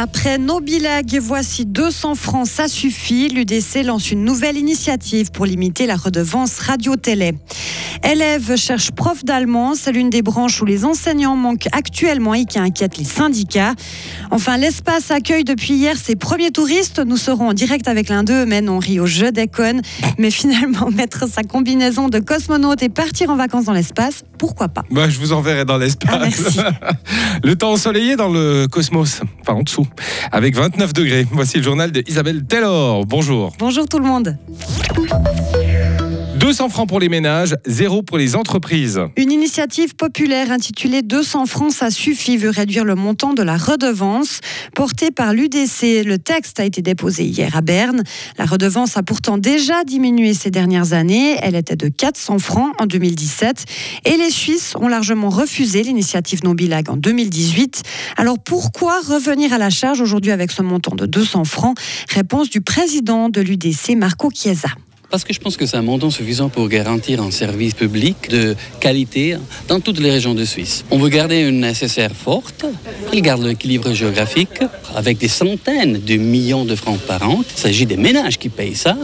Après Nobilag, voici 200 francs, ça suffit. L'UDC lance une nouvelle initiative pour limiter la redevance radio-télé. Élèves cherchent prof d'allemand, c'est l'une des branches où les enseignants manquent actuellement et qui inquiète les syndicats. Enfin, l'espace accueille depuis hier ses premiers touristes. Nous serons en direct avec l'un d'eux, mais on rit au jeu déconne. Mais finalement, mettre sa combinaison de cosmonaute et partir en vacances dans l'espace, pourquoi pas? Bah, Je vous enverrai dans l'espace. Ah, le temps ensoleillé dans le cosmos, enfin en dessous, avec 29 degrés. Voici le journal de Isabelle Taylor. Bonjour. Bonjour tout le monde. 200 francs pour les ménages, zéro pour les entreprises. Une initiative populaire intitulée 200 francs, ça suffit, veut réduire le montant de la redevance portée par l'UDC. Le texte a été déposé hier à Berne. La redevance a pourtant déjà diminué ces dernières années. Elle était de 400 francs en 2017. Et les Suisses ont largement refusé l'initiative Nobilag en 2018. Alors pourquoi revenir à la charge aujourd'hui avec ce montant de 200 francs? Réponse du président de l'UDC, Marco Chiesa. Parce que je pense que c'est un montant suffisant pour garantir un service public de qualité dans toutes les régions de Suisse. On veut garder une SSR forte, elle garde l'équilibre géographique avec des centaines de millions de francs par an. Il s'agit des ménages qui payent ça,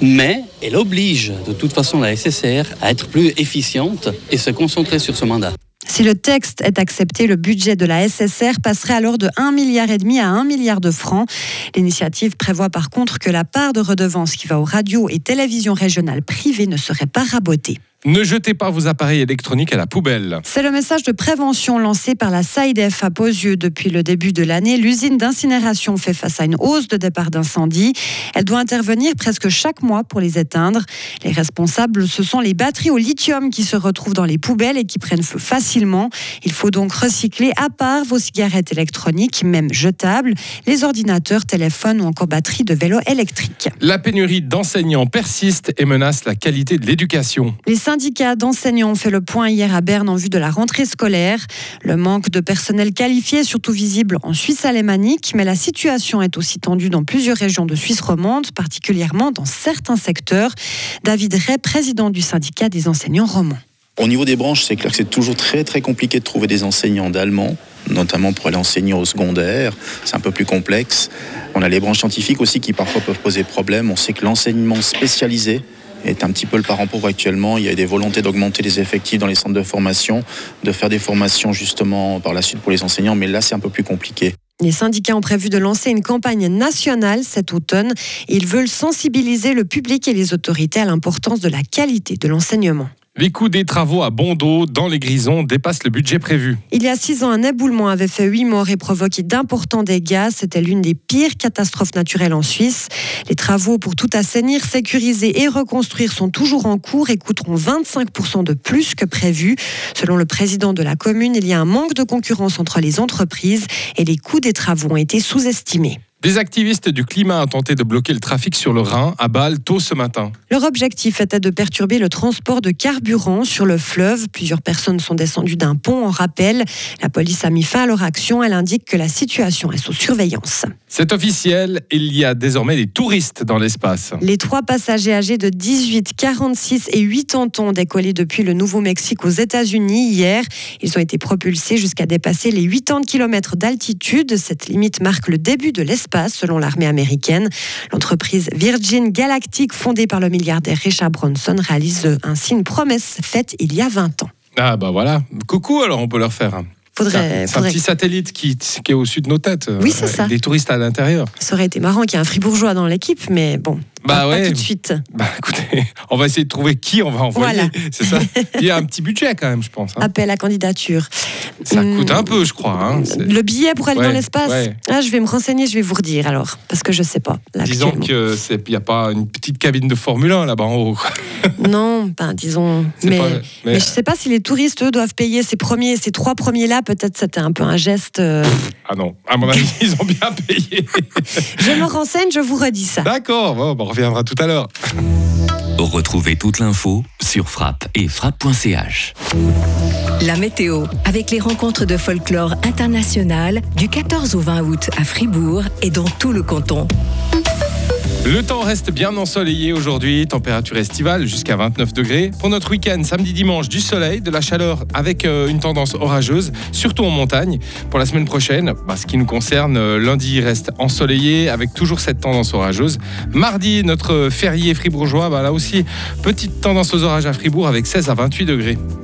mais elle oblige de toute façon la SSR à être plus efficiente et se concentrer sur ce mandat. Si le texte est accepté, le budget de la SSR passerait alors de 1,5 milliard à 1 milliard de francs. L'initiative prévoit par contre que la part de redevance qui va aux radios et télévisions régionales privées ne serait pas rabotée. Ne jetez pas vos appareils électroniques à la poubelle. C'est le message de prévention lancé par la SAIDEF à Posieux depuis le début de l'année. L'usine d'incinération fait face à une hausse de départ d'incendie. Elle doit intervenir presque chaque mois pour les éteindre. Les responsables, ce sont les batteries au lithium qui se retrouvent dans les poubelles et qui prennent feu facilement. Il faut donc recycler à part vos cigarettes électroniques, même jetables, les ordinateurs, téléphones ou encore batteries de vélo électriques. La pénurie d'enseignants persiste et menace la qualité de l'éducation. Les syndicats d'enseignants fait le point hier à Berne en vue de la rentrée scolaire. Le manque de personnel qualifié est surtout visible en Suisse alémanique, mais la situation est aussi tendue dans plusieurs régions de Suisse romande, particulièrement dans certains secteurs. David Ray, président du syndicat des enseignants romans. Au niveau des branches, c'est clair que c'est toujours très très compliqué de trouver des enseignants d'allemand, notamment pour aller enseigner au secondaire. C'est un peu plus complexe. On a les branches scientifiques aussi qui parfois peuvent poser problème. On sait que l'enseignement spécialisé est un petit peu le parent pauvre actuellement. Il y a des volontés d'augmenter les effectifs dans les centres de formation, de faire des formations justement par la suite pour les enseignants, mais là c'est un peu plus compliqué. Les syndicats ont prévu de lancer une campagne nationale cet automne. Ils veulent sensibiliser le public et les autorités à l'importance de la qualité de l'enseignement. Les coûts des travaux à Bondo, dans les Grisons, dépassent le budget prévu. Il y a six ans, un éboulement avait fait huit morts et provoqué d'importants dégâts. C'était l'une des pires catastrophes naturelles en Suisse. Les travaux pour tout assainir, sécuriser et reconstruire sont toujours en cours et coûteront 25% de plus que prévu. Selon le président de la commune, il y a un manque de concurrence entre les entreprises et les coûts des travaux ont été sous-estimés. Des activistes du climat ont tenté de bloquer le trafic sur le Rhin à Bâle tôt ce matin. Leur objectif était de perturber le transport de carburant sur le fleuve. Plusieurs personnes sont descendues d'un pont en rappel. La police a mis fin à leur action. Elle indique que la situation est sous surveillance. C'est officiel, il y a désormais des touristes dans l'espace. Les trois passagers âgés de 18, 46 et 80 ans ont décollé depuis le Nouveau-Mexique aux États-Unis hier. Ils ont été propulsés jusqu'à dépasser les 80 km d'altitude. Cette limite marque le début de l'espace selon l'armée américaine. L'entreprise Virgin Galactic, fondée par le milliardaire Richard Branson, réalise ainsi une promesse faite il y a 20 ans. Ah bah voilà, coucou alors on peut leur faire. Faudrait, c'est un, petit satellite qui, qui, est au-dessus de nos têtes. Oui, c'est ça. Des touristes à l'intérieur. Ça aurait été marrant qu'il y ait un fribourgeois dans l'équipe, mais bon, bah ouais. pas tout de suite. Bah écoutez, on va essayer de trouver qui on va envoyer. Voilà. C'est ça. Il y a un petit budget quand même, je pense. hein. Appel à candidature. Ça Hum, coûte un peu, je crois. hein. C'est- Le billet pour aller Ouais, dans l'espace ouais. ah, Je vais me renseigner, je vais vous redire alors, parce que je sais pas. là, Disons actuellement. qu'il n'y a pas une petite cabine de Formule 1 là-bas en haut. Non, ben disons. Mais, pas- mais... mais- je sais pas si les touristes, eux, doivent payer ces premiers, ces trois premiers-là. Peut-être c'était un peu un geste. euh, Ah non, à mon avis, ils ont bien payé. Je me renseigne, je vous redis ça. D'accord, bon, bah, on reviendra tout à l'heure. Retrouvez toute l'info sur frappe et frappe.ch. La météo, avec les rencontres de folklore international du 14 au 20 août à Fribourg et dans tout le canton. Le temps reste bien ensoleillé aujourd'hui, température estivale jusqu'à 29 degrés. Pour notre week-end, samedi, dimanche, du soleil, de la chaleur avec euh, une tendance orageuse, surtout en montagne. Pour la semaine prochaine, bah, ce qui nous concerne, euh, lundi reste ensoleillé avec toujours cette tendance orageuse. Mardi, notre férié fribourgeois, bah, là aussi, petite tendance aux orages à Fribourg avec 16 à 28 degrés.